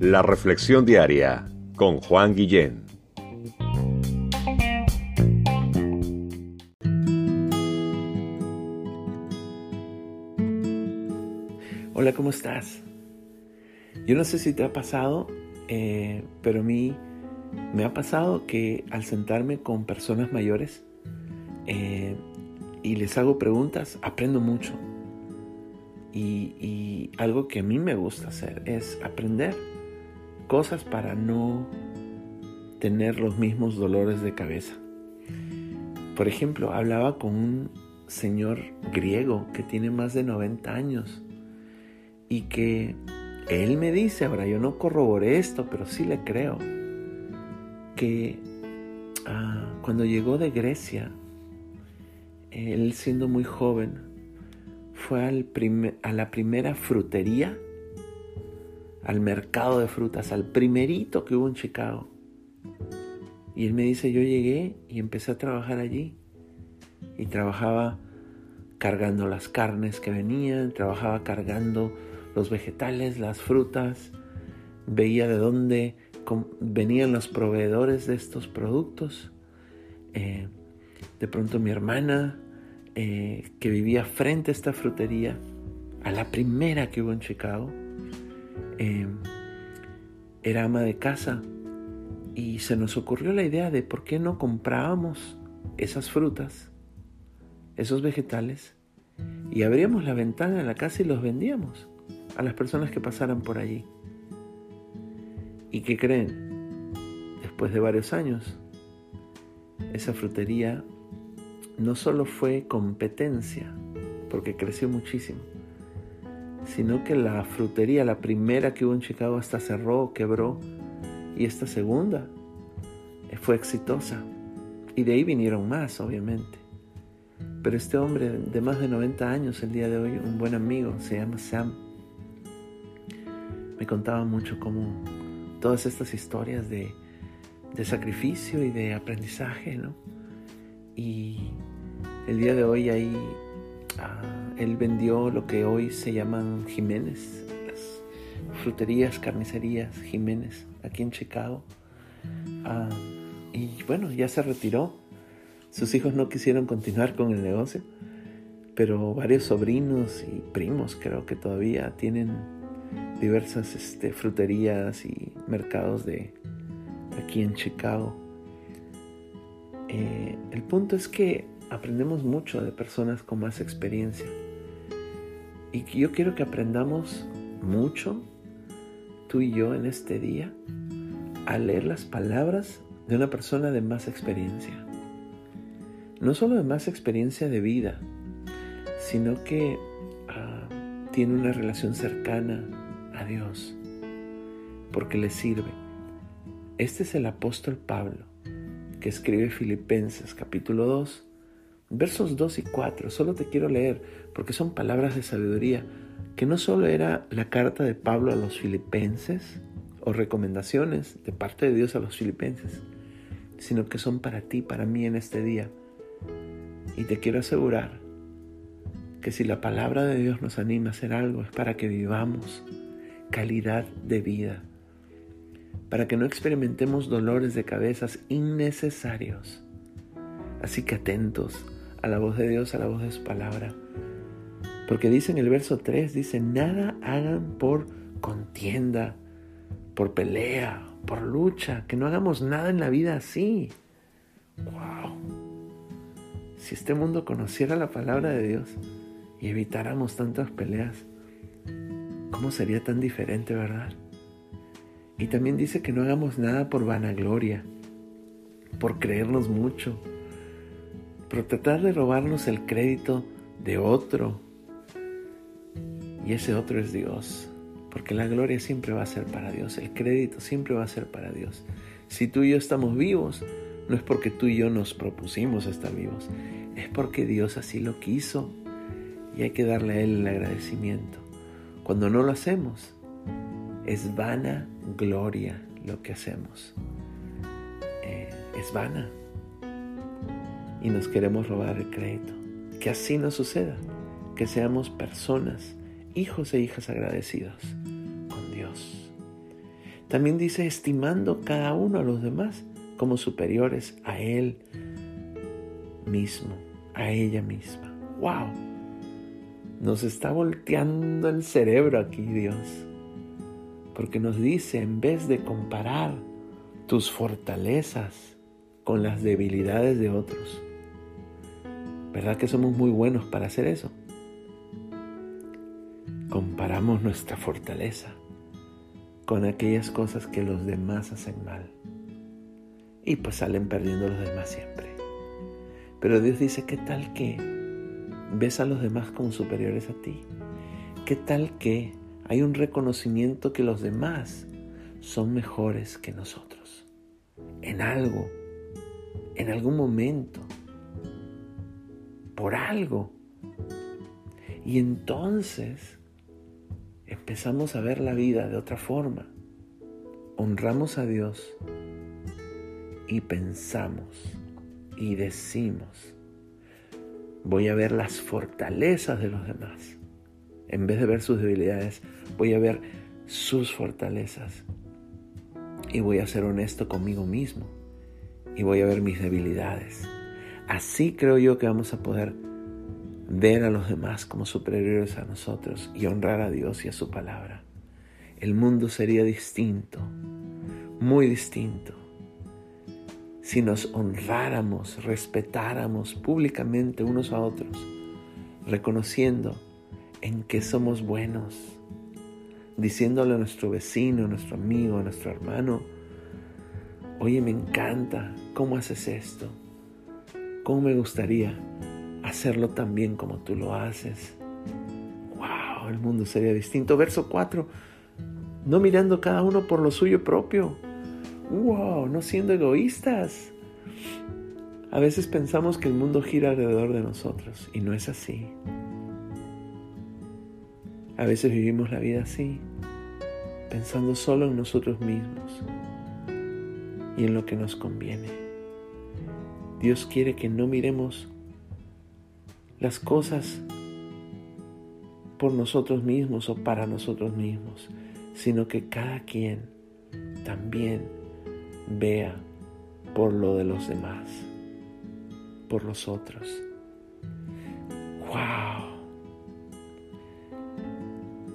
La Reflexión Diaria con Juan Guillén. Hola, ¿cómo estás? Yo no sé si te ha pasado, eh, pero a mí me ha pasado que al sentarme con personas mayores eh, y les hago preguntas, aprendo mucho. Y algo que a mí me gusta hacer es aprender cosas para no tener los mismos dolores de cabeza. Por ejemplo, hablaba con un señor griego que tiene más de 90 años y que él me dice, ahora yo no corroboré esto, pero sí le creo, que ah, cuando llegó de Grecia, él siendo muy joven, fue al a la primera frutería al mercado de frutas, al primerito que hubo en Chicago. Y él me dice, yo llegué y empecé a trabajar allí. Y trabajaba cargando las carnes que venían, trabajaba cargando los vegetales, las frutas, veía de dónde venían los proveedores de estos productos. Eh, de pronto mi hermana, eh, que vivía frente a esta frutería, a la primera que hubo en Chicago, Em, era ama de casa y se nos ocurrió la idea de por qué no comprábamos esas frutas, esos vegetales, y abríamos la ventana de la casa y los vendíamos a las personas que pasaran por allí. ¿Y qué creen? Después de varios años, esa frutería no solo fue competencia, porque creció muchísimo, sino que la frutería, la primera que hubo en Chicago, hasta cerró, quebró, y esta segunda fue exitosa. Y de ahí vinieron más, obviamente. Pero este hombre de más de 90 años, el día de hoy, un buen amigo, se llama Sam, me contaba mucho como todas estas historias de, de sacrificio y de aprendizaje, ¿no? Y el día de hoy ahí Ah, él vendió lo que hoy se llaman Jiménez, fruterías, carnicerías Jiménez, aquí en Chicago. Ah, y bueno, ya se retiró. Sus hijos no quisieron continuar con el negocio, pero varios sobrinos y primos creo que todavía tienen diversas este, fruterías y mercados de aquí en Chicago. Eh, el punto es que aprendemos mucho de personas con más experiencia. Y yo quiero que aprendamos mucho, tú y yo, en este día, a leer las palabras de una persona de más experiencia. No solo de más experiencia de vida, sino que ah, tiene una relación cercana a Dios, porque le sirve. Este es el apóstol Pablo, que escribe Filipenses capítulo 2, Versos 2 y 4, solo te quiero leer porque son palabras de sabiduría, que no solo era la carta de Pablo a los filipenses o recomendaciones de parte de Dios a los filipenses, sino que son para ti, para mí en este día. Y te quiero asegurar que si la palabra de Dios nos anima a hacer algo es para que vivamos calidad de vida, para que no experimentemos dolores de cabezas innecesarios. Así que atentos a la voz de Dios, a la voz de su palabra. Porque dice en el verso 3, dice, nada hagan por contienda, por pelea, por lucha, que no hagamos nada en la vida así. ¡Wow! Si este mundo conociera la palabra de Dios y evitáramos tantas peleas, ¿cómo sería tan diferente, verdad? Y también dice que no hagamos nada por vanagloria, por creernos mucho, pero tratar de robarnos el crédito de otro. Y ese otro es Dios, porque la gloria siempre va a ser para Dios, el crédito siempre va a ser para Dios. Si tú y yo estamos vivos, no es porque tú y yo nos propusimos estar vivos, es porque Dios así lo quiso y hay que darle a Él el agradecimiento. Cuando no lo hacemos, es vana gloria lo que hacemos. Eh, es vana y nos queremos robar el crédito. Que así no suceda, que seamos personas hijos e hijas agradecidos con Dios. También dice estimando cada uno a los demás como superiores a Él mismo, a ella misma. ¡Wow! Nos está volteando el cerebro aquí Dios. Porque nos dice, en vez de comparar tus fortalezas con las debilidades de otros, ¿verdad que somos muy buenos para hacer eso? Comparamos nuestra fortaleza con aquellas cosas que los demás hacen mal. Y pues salen perdiendo los demás siempre. Pero Dios dice, ¿qué tal que ves a los demás como superiores a ti? ¿Qué tal que hay un reconocimiento que los demás son mejores que nosotros? En algo, en algún momento, por algo. Y entonces empezamos a ver la vida de otra forma. Honramos a Dios y pensamos y decimos, voy a ver las fortalezas de los demás. En vez de ver sus debilidades, voy a ver sus fortalezas. Y voy a ser honesto conmigo mismo. Y voy a ver mis debilidades. Así creo yo que vamos a poder ver a los demás como superiores a nosotros y honrar a Dios y a su palabra. El mundo sería distinto, muy distinto si nos honráramos, respetáramos públicamente unos a otros, reconociendo en que somos buenos, diciéndole a nuestro vecino, a nuestro amigo, a nuestro hermano, oye, me encanta, ¿cómo haces esto? ¿Cómo me gustaría hacerlo tan bien como tú lo haces? ¡Wow! El mundo sería distinto. Verso 4, no mirando cada uno por lo suyo propio, wow, no siendo egoístas. A veces pensamos que el mundo gira alrededor de nosotros y no es así. A veces vivimos la vida así, pensando solo en nosotros mismos y en lo que nos conviene. Dios quiere que no miremos las cosas por nosotros mismos o para nosotros mismos, sino que cada quien también vea por lo de los demás, por los otros. ¡Wow!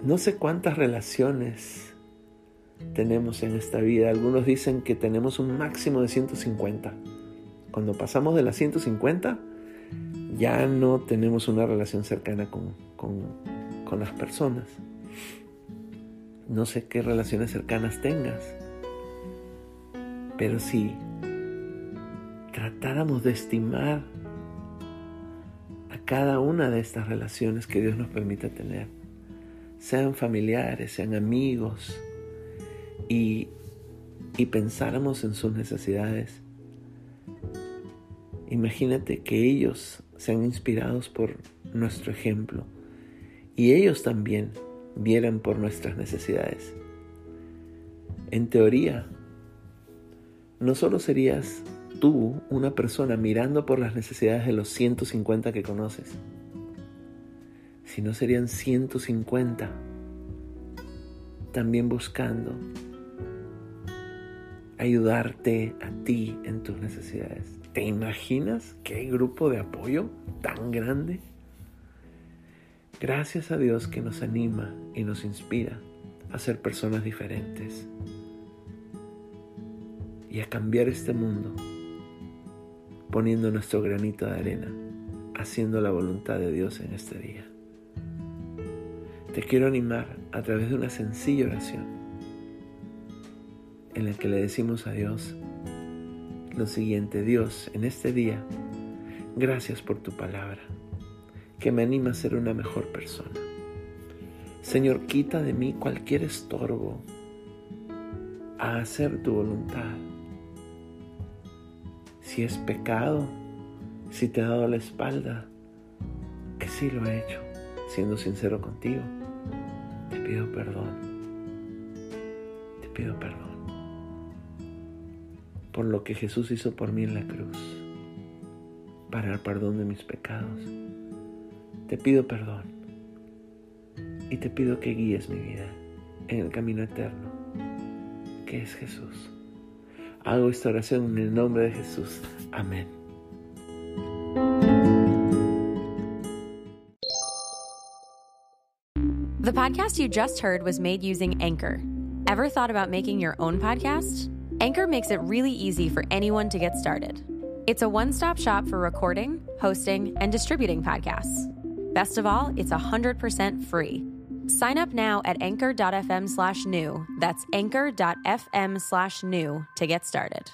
No sé cuántas relaciones tenemos en esta vida. Algunos dicen que tenemos un máximo de 150. Cuando pasamos de las 150, ya no tenemos una relación cercana con, con, con las personas. No sé qué relaciones cercanas tengas. Pero si tratáramos de estimar a cada una de estas relaciones que Dios nos permite tener, sean familiares, sean amigos, y, y pensáramos en sus necesidades, imagínate que ellos sean inspirados por nuestro ejemplo y ellos también vieran por nuestras necesidades. En teoría, no solo serías tú una persona mirando por las necesidades de los 150 que conoces, sino serían 150 también buscando ayudarte a ti en tus necesidades. ¿Te imaginas qué grupo de apoyo tan grande? Gracias a Dios que nos anima y nos inspira a ser personas diferentes y a cambiar este mundo poniendo nuestro granito de arena, haciendo la voluntad de Dios en este día. Te quiero animar a través de una sencilla oración en la que le decimos a Dios siguiente, Dios, en este día, gracias por tu palabra, que me anima a ser una mejor persona. Señor, quita de mí cualquier estorbo a hacer tu voluntad si es pecado, si te he dado la espalda, que sí lo he hecho, siendo sincero contigo, te pido perdón. Te pido perdón por lo que Jesús hizo por mí en la cruz, para el perdón de mis pecados. Te pido perdón y te pido que guíes mi vida en el camino eterno, que es Jesús. Hago esta oración en el nombre de Jesús. Amén. The podcast you just heard was made using Anchor. Ever thought about making your own podcast? Anchor makes it really easy for anyone to get started. It's a one stop shop for recording, hosting, and distributing podcasts. Best of all, it's 100% free. Sign up now at anchor.fm slash new. That's anchor.fm slash new to get started.